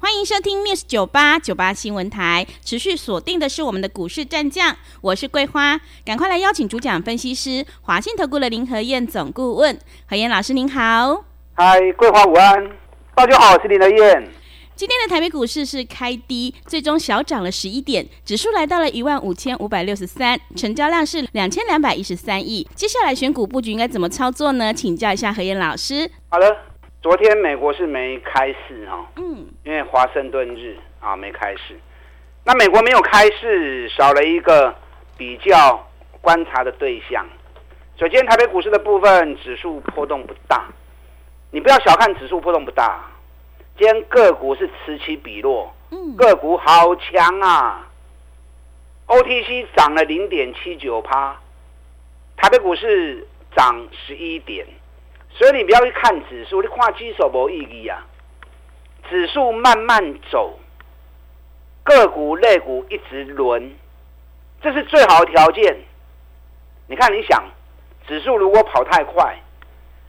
欢迎收听 News 九八九八新闻台，持续锁定的是我们的股市战将，我是桂花，赶快来邀请主讲分析师华信投顾的林和燕总顾问，何燕老师您好，嗨，桂花午安，大家好，我是林和燕。今天的台北股市是开低，最终小涨了十一点，指数来到了一万五千五百六十三，成交量是两千两百一十三亿。接下来选股布局应该怎么操作呢？请教一下何燕老师。好的。昨天美国是没开市哈，嗯，因为华盛顿日啊没开市，那美国没有开市，少了一个比较观察的对象。所以今天台北股市的部分指数波动不大，你不要小看指数波动不大，今天个股是此起彼落，嗯，个股好强啊，OTC 涨了零点七九趴，台北股市涨十一点。所以你不要去看指数，你看指数没意义啊。指数慢慢走，个股、类股一直轮，这是最好的条件。你看，你想，指数如果跑太快，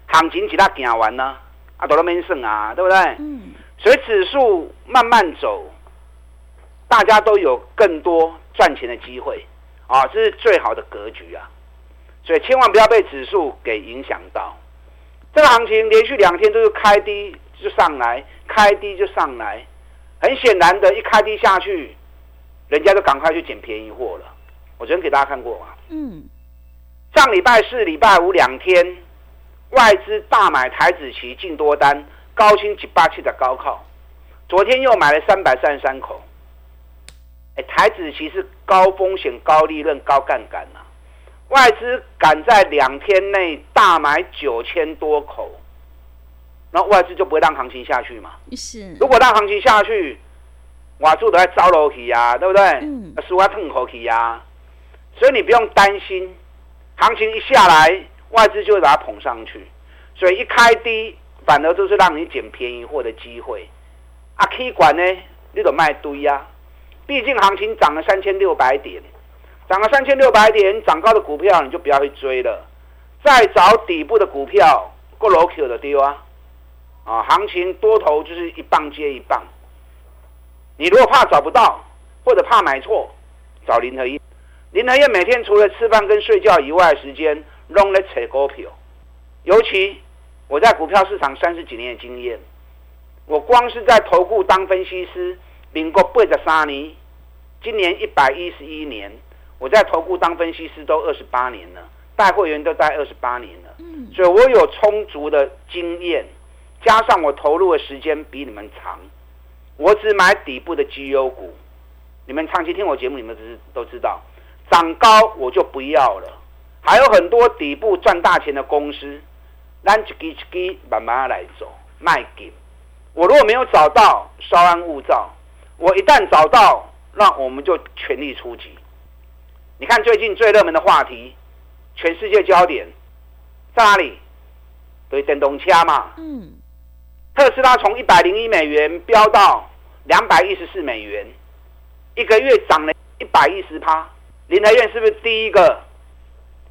行情其他行完呢？啊，都没剩啊，对不对？嗯。所以指数慢慢走，大家都有更多赚钱的机会啊，这是最好的格局啊。所以千万不要被指数给影响到。这个行情连续两天都是开低就上来，开低就上来，很显然的，一开低下去，人家就赶快去捡便宜货了。我昨天给大家看过嘛。嗯。上礼拜四、礼拜五两天，外资大买台子期进多单，高清几八七的高靠。昨天又买了三百三十三口。哎，台子期是高风险、高利润、高杠杆呐。外资敢在两天内大买九千多口，那外资就不会让行情下去嘛？是。如果让行情下去，外资都在招楼去呀，对不对？嗯。输啊，碰口去呀。所以你不用担心，行情一下来，外资就会把它捧上去。所以一开低，反而都是让你捡便宜货的机会。啊，K 管呢，你得卖堆呀。毕竟行情涨了三千六百点。涨了三千六百点，涨高的股票你就不要去追了。再找底部的股票，过楼 Q 的丢啊！啊，行情多头就是一棒接一棒。你如果怕找不到，或者怕买错，找林和彦。林和彦每天除了吃饭跟睡觉以外的时间，拢在炒股票。尤其我在股票市场三十几年的经验，我光是在投顾当分析师，民国八十三年，今年一百一十一年。我在投顾当分析师都二十八年了，带会员都带二十八年了，嗯，所以我有充足的经验，加上我投入的时间比你们长，我只买底部的绩优股。你们长期听我节目，你们都知道，涨高我就不要了。还有很多底部赚大钱的公司，咱一支一支慢慢来走，卖给。我如果没有找到，稍安勿躁。我一旦找到，那我们就全力出击。你看最近最热门的话题，全世界焦点在哪里？对，电动车嘛。嗯。特斯拉从一百零一美元飙到两百一十四美元，一个月涨了一百一十趴。林和彦是不是第一个？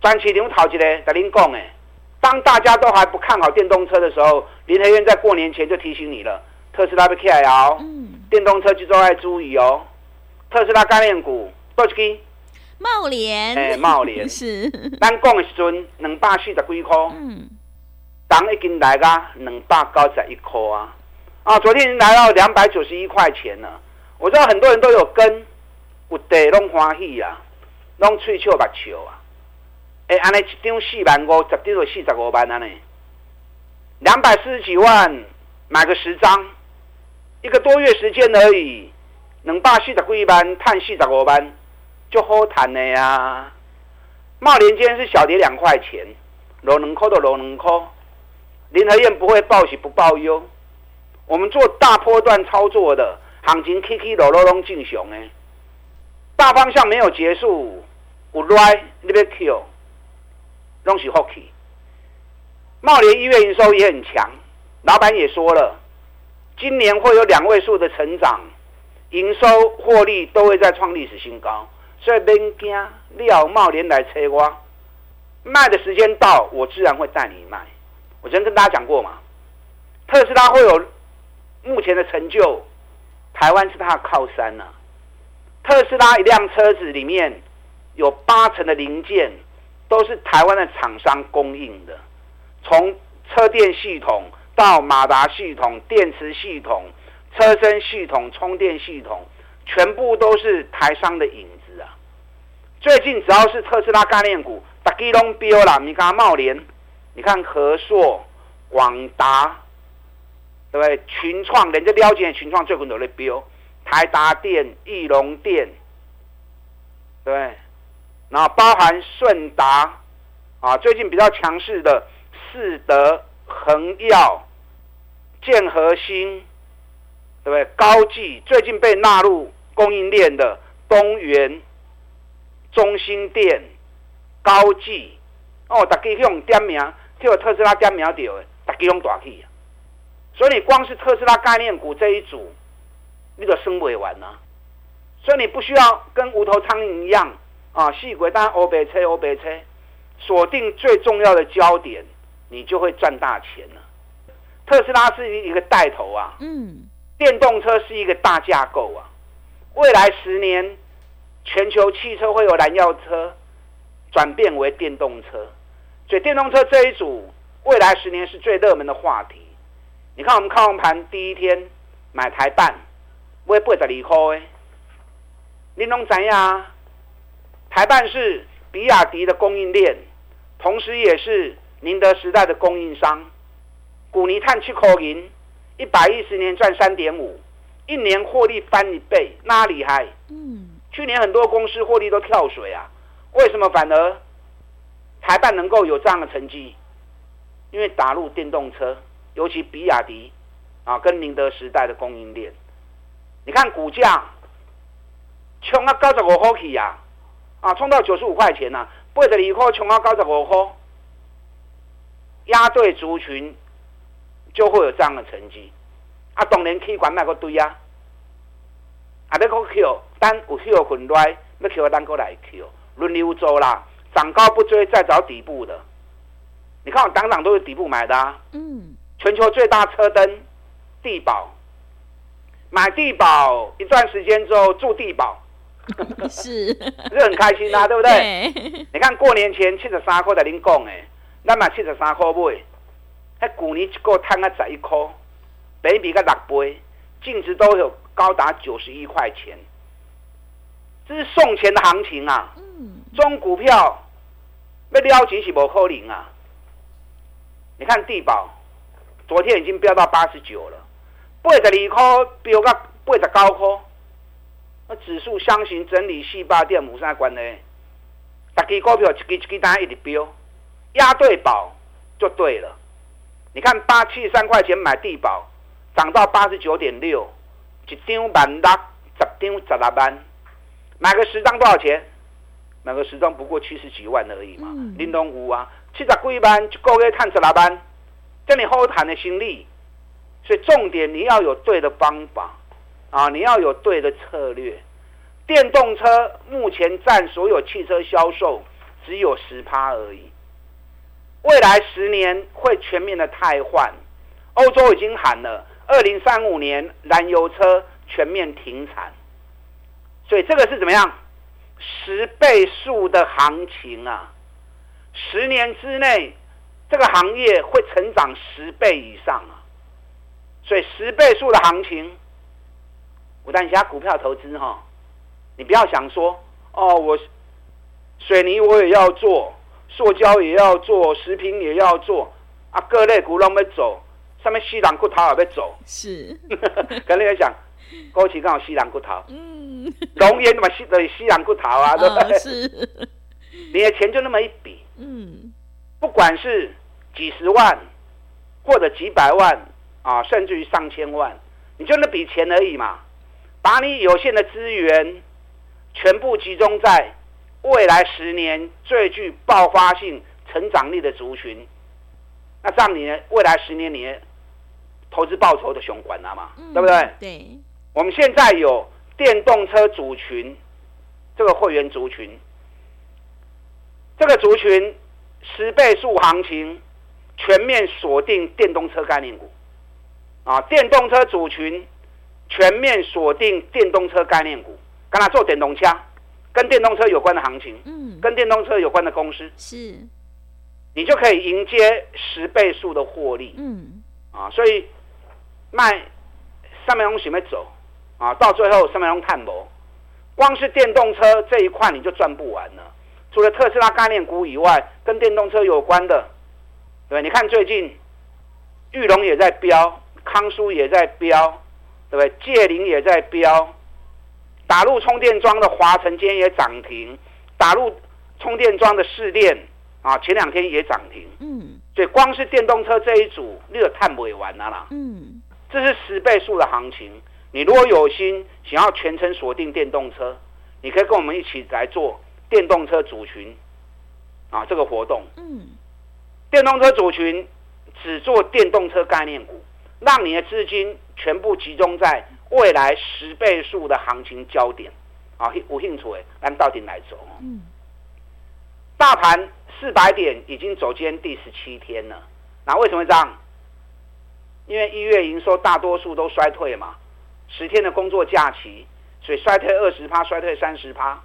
专起牛讨起来的林讲哎，当大家都还不看好电动车的时候，林和彦在过年前就提醒你了：特斯拉被 K L，嗯，电动车就都要注意哦。特斯拉概念股多少支？茂联，哎，茂联 是，咱讲的时阵两百四十几块，嗯，当已经来个两百九十一块啊，啊，昨天已经来到两百九十一块钱了。我知道很多人都有跟，有地拢欢喜啊，拢嘴笑目笑啊，哎，安尼一张四万五，十张就四十五万安尼，两百四十几万买个十张，一个多月时间而已，两百四十几万，赚四十五万。就好谈的呀，茂联今天是小跌两块钱，落两块都落两块。林和彦不会报喜不报忧，我们做大波段操作的，行情，K K 落落拢正常诶。大方向没有结束，有来你要 Q，拢是福气。茂联一月营收也很强，老板也说了，今年会有两位数的成长，营收获利都会再创历史新高，所以别惊，你要茂联来催我，卖的时间到，我自然会带你卖。我昨天跟大家讲过嘛，特斯拉会有目前的成就，台湾是它的靠山呐、啊。特斯拉一辆车子里面有八成的零件都是台湾的厂商供应的。从车电系统到马达系统、电池系统、车身系统、充电系统，全部都是台商的影！最近只要是特斯拉概念股，大家都标了。你看茂联，你看和硕、广达，对不对？群创，人家了解群创最近都在标。台达电、义隆电，对，然后包含顺达啊，最近比较强势的。四德、恒耀、建和兴，对不对？高技最近被纳入供应链的东元、中心店、高技哦，大家用点名，叫特斯拉点名掉的，大家用大气。所以你光是特斯拉概念股这一组，你都升不完啊。所以你不需要跟无头苍蝇一样啊，细鬼当欧北车、欧北车，锁定最重要的焦点。你就会赚大钱了。特斯拉是一个带头啊，嗯，电动车是一个大架构啊。未来十年，全球汽车会有燃料车转变为电动车，所以电动车这一组未来十年是最热门的话题。你看我们开盘第一天买台半，会八十二块。你拢知影？台半是比亚迪的供应链，同时也是。宁德时代的供应商，古尼碳七口银，一百一十年赚三点五，一年获利翻一倍，那厉害。嗯，去年很多公司获利都跳水啊，为什么反而台办能够有这样的成绩？因为打入电动车，尤其比亚迪啊，跟宁德时代的供应链，你看股价冲到九十五块去呀，啊，冲到九十五块钱呐、啊，八十二块冲到九十五块。压对族群就会有这样的成绩，啊，当然可以管那个堆啊，啊，那个 Q 单有 Q 混乱，要求单过来 Q，轮流做啦，涨高不追，再找底部的。你看我档档都是底部买的啊，嗯，全球最大车灯地保，买地保一段时间之后住地保，是，是很开心啊，对不对？对你看过年前七十三块的您讲诶。咱买七十三块买，迄去年一个赚啊十一块，比比个六倍，净值都有高达九十一块钱，这是送钱的行情啊！中股票要撩钱是无可能啊！你看地保，昨天已经飙到八十九了，八十二块飙到八十九块，那指数箱型整理细胞店有啥关系？大支股票一支一支单一直飙。押对宝就对了，你看八七十三块钱买地保，涨到八十九点六，一张万六，十张十六万，买个十张多少钱？买个十张不过七十几万而已嘛。林东湖啊，七十几万一个月探十六万，这你好谈的心力。所以重点你要有对的方法啊，你要有对的策略。电动车目前占所有汽车销售只有十趴而已。未来十年会全面的汰换，欧洲已经喊了，二零三五年燃油车全面停产，所以这个是怎么样？十倍数的行情啊！十年之内，这个行业会成长十倍以上啊！所以十倍数的行情，我带你下股票投资哈，你不要想说哦，我水泥我也要做。塑胶也要做，食品也要做，啊，各类股拢要走，上面西兰骨头也要走，是，跟你讲，过去刚好西兰骨头，嗯，龙岩嘛西的西兰骨头啊，对不对？是，你的钱就那么一笔，嗯，不管是几十万或者几百万啊，甚至于上千万，你就那笔钱而已嘛，把你有限的资源全部集中在未来十年最具爆发性成长力的族群，那这样你的？未来十年你投资报酬的熊管了嘛？对不对？对。我们现在有电动车族群，这个会员族群，这个族群十倍数行情，全面锁定电动车概念股，啊，电动车族群全面锁定电动车概念股，跟他做电动车，跟电动车有关的行情，嗯，跟电动车有关的公司，是，你就可以迎接十倍数的获利，嗯，啊，所以卖上面东西没走。啊，到最后什么用碳博，光是电动车这一块你就赚不完了。除了特斯拉概念股以外，跟电动车有关的，对，你看最近，玉龙也在飙，康舒也在飙，对不对？界霖也在飙，打入充电桩的华晨今天也涨停，打入充电桩的试电啊，前两天也涨停。嗯，所以光是电动车这一组，你有碳不完了啦。嗯，这是十倍数的行情。你如果有心想要全程锁定电动车，你可以跟我们一起来做电动车组群啊，这个活动。嗯，电动车组群只做电动车概念股，让你的资金全部集中在未来十倍数的行情焦点啊，有兴趣的，咱到底来走。嗯，大盘四百点已经走今天第十七天了，那为什么这样？因为一月营收大多数都衰退嘛。十天的工作假期，所以衰退二十趴，衰退三十趴，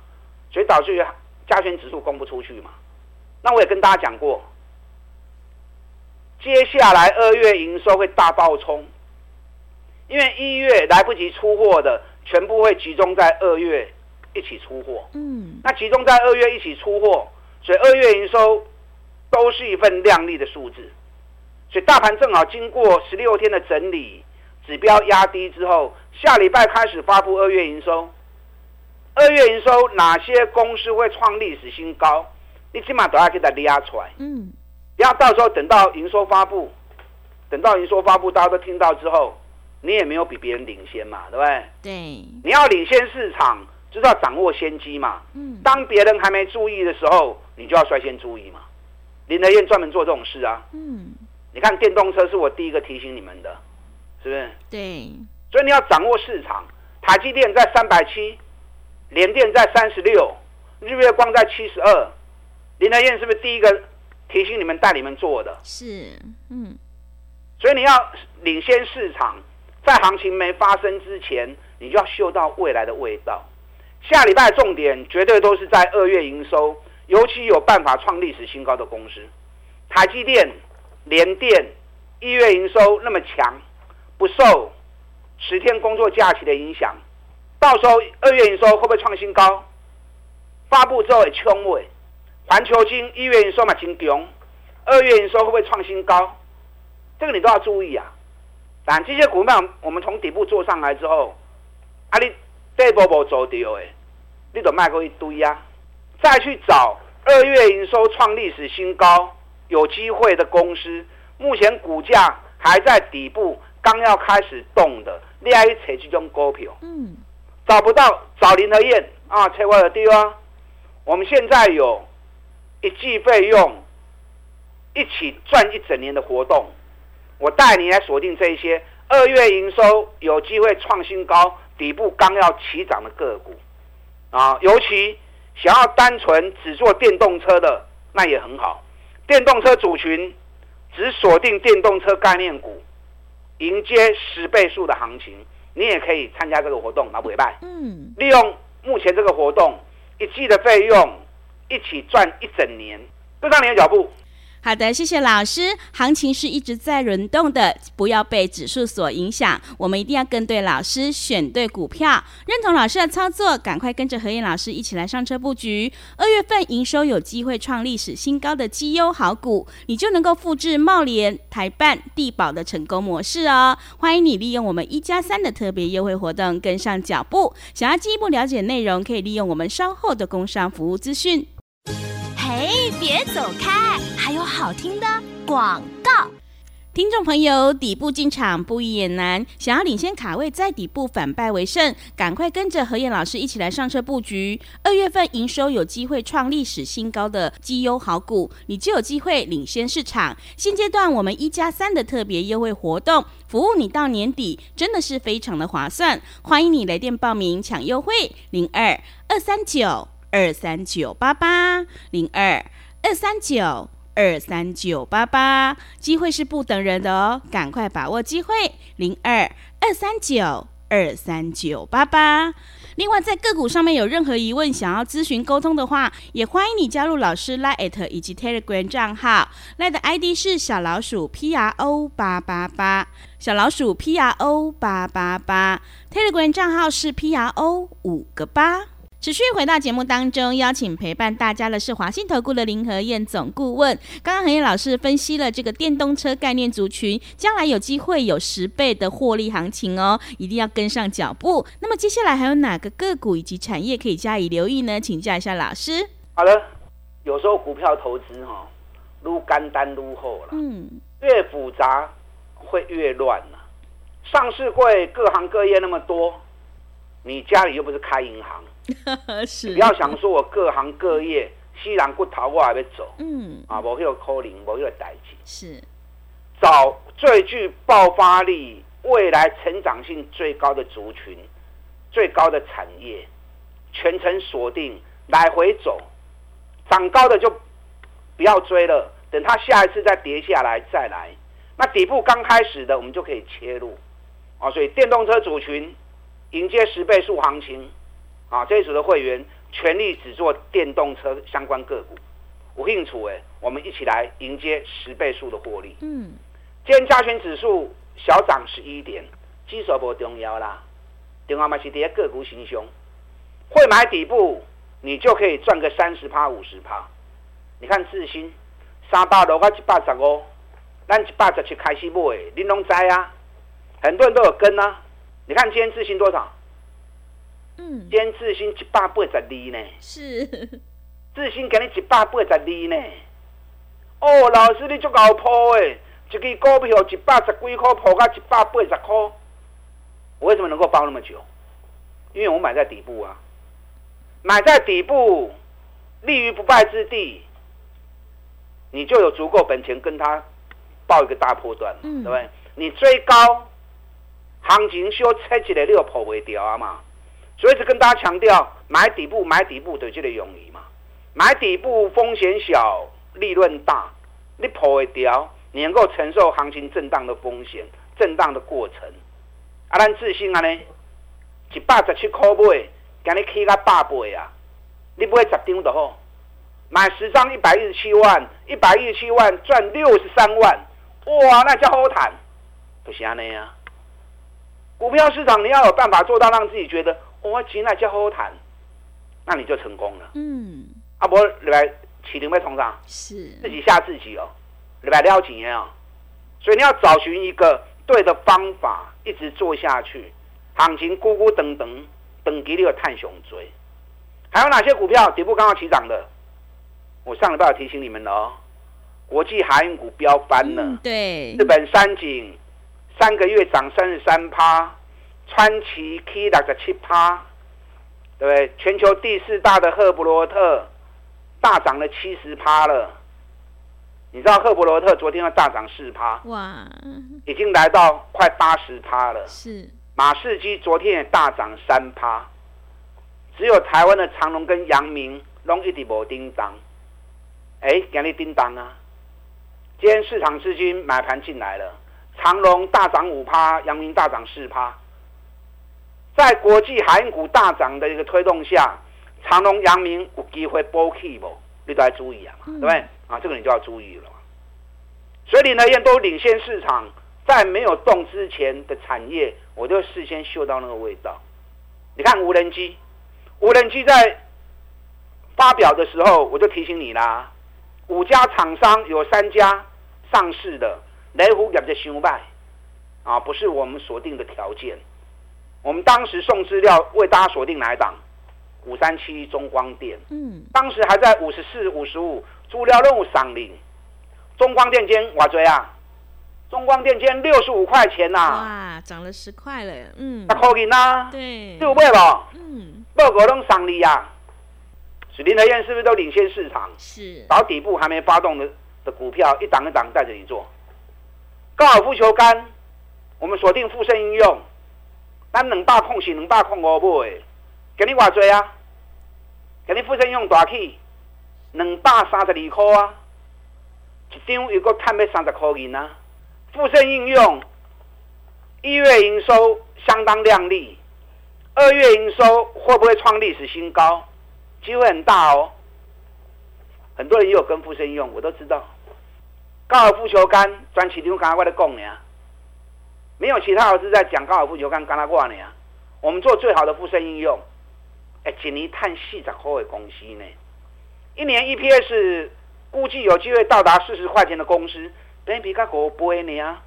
所以导致于加权指数供不出去嘛。那我也跟大家讲过，接下来二月营收会大爆冲，因为一月来不及出货的，全部会集中在二月一起出货。嗯，那集中在二月一起出货，所以二月营收都是一份亮丽的数字。所以大盘正好经过十六天的整理。指标压低之后，下礼拜开始发布二月营收。二月营收哪些公司会创历史新高？你起码都要给它压出来。嗯，然后到时候等到营收发布，等到营收发布，大家都听到之后，你也没有比别人领先嘛，对不对？对。你要领先市场，就是要掌握先机嘛。嗯。当别人还没注意的时候，你就要率先注意嘛。林德燕专门做这种事啊。嗯。你看电动车是我第一个提醒你们的。是不是？对，所以你要掌握市场。台积电在三百七，联电在三十六，日月光在七十二。林德燕是不是第一个提醒你们带你们做的？是，嗯。所以你要领先市场，在行情没发生之前，你就要嗅到未来的味道。下礼拜重点绝对都是在二月营收，尤其有办法创历史新高的公司，台积电、联电一月营收那么强。不受十天工作假期的影响，到时候二月营收会不会创新高？发布之后也冲尾，环球金一月营收嘛挺强，二月营收会不会创新高？这个你都要注意啊！但这些股票我们从底部做上来之后，啊你这波波走掉诶，你都卖过一堆、啊，再去找二月营收创历史新高有机会的公司，目前股价还在底部。刚要开始动的，你还去找这种股票，嗯，找不到找林和燕啊，找我的地方。我们现在有一季费用一起赚一整年的活动，我带你来锁定这些二月营收有机会创新高、底部刚要起涨的个股啊，尤其想要单纯只做电动车的，那也很好。电动车组群只锁定电动车概念股。迎接十倍数的行情，你也可以参加这个活动，拿不回拜。嗯，利用目前这个活动一季的费用，一起赚一整年，跟上你的脚步。好的，谢谢老师。行情是一直在轮动的，不要被指数所影响。我们一定要跟对老师，选对股票，认同老师的操作，赶快跟着何燕老师一起来上车布局。二月份营收有机会创历史新高的绩优好股，你就能够复制茂联、台办、地保的成功模式哦。欢迎你利用我们一加三的特别优惠活动跟上脚步。想要进一步了解内容，可以利用我们稍后的工商服务资讯。嘿，别走开！好听的广告。听众朋友，底部进场不易也难，想要领先卡位，在底部反败为胜，赶快跟着何燕老师一起来上车布局。二月份营收有机会创历史新高的绩优好股，你就有机会领先市场。现阶段我们一加三的特别优惠活动，服务你到年底，真的是非常的划算。欢迎你来电报名抢优惠，零二二三九二三九八八零二二三九。二三九八八，机会是不等人的哦，赶快把握机会，零二二三九二三九八八。另外，在个股上面有任何疑问，想要咨询沟通的话，也欢迎你加入老师 Line 以及 Telegram 账号，Line 的 ID 是小老鼠 P R O 八八八，小老鼠 P R O 八八八，Telegram 账号是 P R O 五个八。持续回到节目当中，邀请陪伴大家的是华信投顾的林和燕总顾问。刚刚和燕老师分析了这个电动车概念族群，将来有机会有十倍的获利行情哦，一定要跟上脚步。那么接下来还有哪个个股以及产业可以加以留意呢？请教一下老师。好的，有时候股票投资哈，撸干单撸后了，嗯，越复杂会越乱了。上市会各行各业那么多，你家里又不是开银行。是，不要想说我各行各业，西南不逃我还没走。嗯，啊，我有可能，我有代志。是，找最具爆发力、未来成长性最高的族群、最高的产业，全程锁定，来回走，涨高的就不要追了，等它下一次再跌下来再来。那底部刚开始的，我们就可以切入。啊，所以电动车族群迎接十倍数行情。啊，这一组的会员全力只做电动车相关个股，我兴趣哎，我们一起来迎接十倍数的获利。嗯，今天加权指数小涨十一点，基础不重要啦，重要嘛是跌个股行凶，会买底部，你就可以赚个三十趴、五十趴。你看智新三百六到一百十五，咱一百十七开始买，您拢知啊，很多人都有跟啊。你看今天智新多少？嗯，今天智新一百八十二呢，是智新给你一百八十二呢。哦，老师你足够破诶，一支股票一百十几块破到一百八十块，我为什么能够抱那么久？因为我买在底部啊，买在底部，立于不败之地，你就有足够本钱跟他报一个大波段，嗯、对不对？你追高，行情修拆起来你又破不掉啊嘛。所以一直跟大家强调，买底部，买底部的这个容易嘛？买底部风险小，利润大，你破会掉，你能够承受行情震荡的风险，震荡的过程。啊，咱自信啊呢，一百十七块买，今日起个八倍啊！你不会十张的吼，买十张一百一十七万，一百一十七万赚六十三万，哇，那叫好谈，不是安尼啊？股票市场你要有办法做到让自己觉得。我钱来就好好谈，那你就成功了。嗯，啊不，礼拜起零被冲上，是自己吓自己哦。礼拜撩几年哦，所以你要找寻一个对的方法，一直做下去。行情咕咕等等，等级你有探熊追。还有哪些股票底部刚刚起涨的？我上礼拜有提醒你们了哦。国际航运股飙翻了，嗯，对，日本三井三个月涨三十三趴。川崎 K 六十七趴，对不对？全球第四大的赫伯罗特大涨了七十趴了。你知道赫伯罗特昨天要大涨四趴，哇，已经来到快八十趴了。是马士基昨天也大涨三趴，只有台湾的长荣跟阳明拢一直无叮当。哎，给你叮当啊！今天市场资金买盘进来了，长荣大涨五趴，阳明大涨四趴。在国际海运股大涨的一个推动下，长隆、阳明有机会波起不？你都要注意啊，对不对？啊，这个你就要注意了。所以林和彦都领先市场，在没有动之前的产业，我就事先嗅到那个味道。你看无人机，无人机在发表的时候，我就提醒你啦，五家厂商有三家上市的，雷虎业绩伤败啊，不是我们锁定的条件。我们当时送资料为大家锁定哪一档？五三七中光电。嗯，当时还在五十四、五十五，资料任务上领。中光电今天我追啊，中光电今天六十五块钱呐、啊，哇，涨了十块了，嗯，十块钱呐，对，对不对吧？嗯，报告都上你呀，是林和燕是不是都领先市场？是，找底部还没发动的的股票，一档一档带着你做。高尔夫球杆，我们锁定富盛应用，咱两百空是两百空五买，给你偌济啊？给你富盛用大气，两百三十二块啊，一张又搁赚要三十块银啊！富盛应用一月营收相当亮丽，二月营收会不会创历史新高？机会很大哦。很多人也有跟富盛用，我都知道。高尔夫球杆专市场刚刚我在讲呢，没有其他老师在讲高尔夫球杆，刚刚挂呢。我们做最好的富盛应用，哎，一年赚四十块的公司呢，一年 EPS 估计有机会到达四十块钱的公司。本比较五倍呢，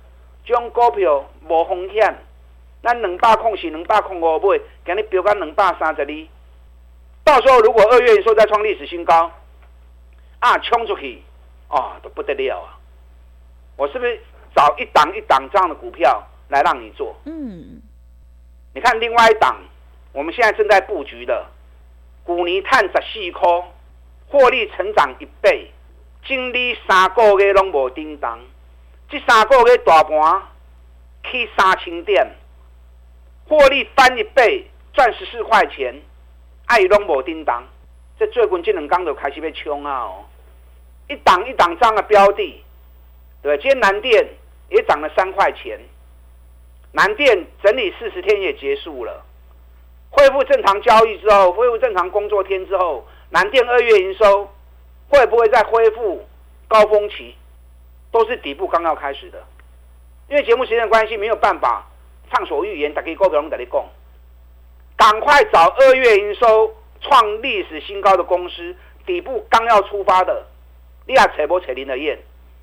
这种股票无风险。咱两百空是两百空五倍，今日标到两百三十二。到时候如果二月营收再创历史新高，啊，冲出去，哦，都不得了啊！我是不是找一档一档这样的股票来让你做？嗯，你看另外一档，我们现在正在布局的，古尼碳十四颗，获利成长一倍。经历三个月拢无叮当，这三个月大盘去三千点，获利翻一倍，赚十四块钱，爱拢无叮当。这最近这两天就开始被冲啊！哦，一档一档这样的标的，对，今天南电也涨了三块钱，南电整理四十天也结束了，恢复正常交易之后，恢复正常工作天之后，南电二月营收。会不会再恢复高峰期？都是底部刚要开始的，因为节目时间关系，没有办法畅所欲言。大家股票拢在你讲，赶快找二月营收创历史新高的公司，底部刚要出发的，你也扯不扯林和彦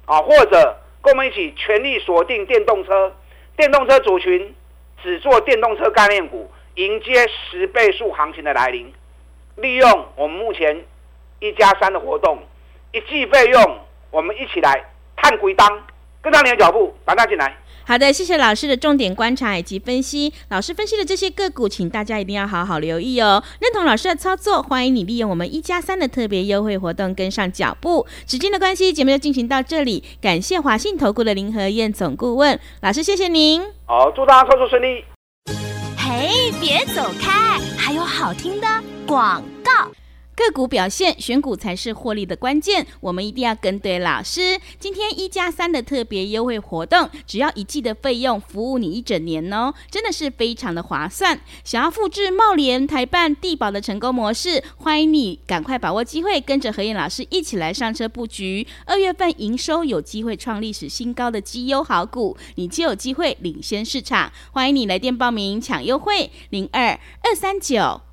啊？或者跟我们一起全力锁定电动车，电动车族群只做电动车概念股，迎接十倍数行情的来临，利用我们目前。一加三的活动，一季费用，我们一起来探归档，跟上你的脚步，把它进来。好的，谢谢老师的重点观察以及分析。老师分析的这些个股，请大家一定要好好留意哦。认同老师的操作，欢迎你利用我们一加三的特别优惠活动跟上脚步。时间的关系，节目就进行到这里。感谢华信投顾的林和燕总顾问老师，谢谢您。好，祝大家操作顺利。嘿，别走开，还有好听的广告。个股表现，选股才是获利的关键。我们一定要跟对老师。今天一加三的特别优惠活动，只要一季的费用，服务你一整年哦，真的是非常的划算。想要复制茂联、台办、地保的成功模式，欢迎你赶快把握机会，跟着何燕老师一起来上车布局。二月份营收有机会创历史新高的绩优好股，你就有机会领先市场。欢迎你来电报名抢优惠，零二二三九。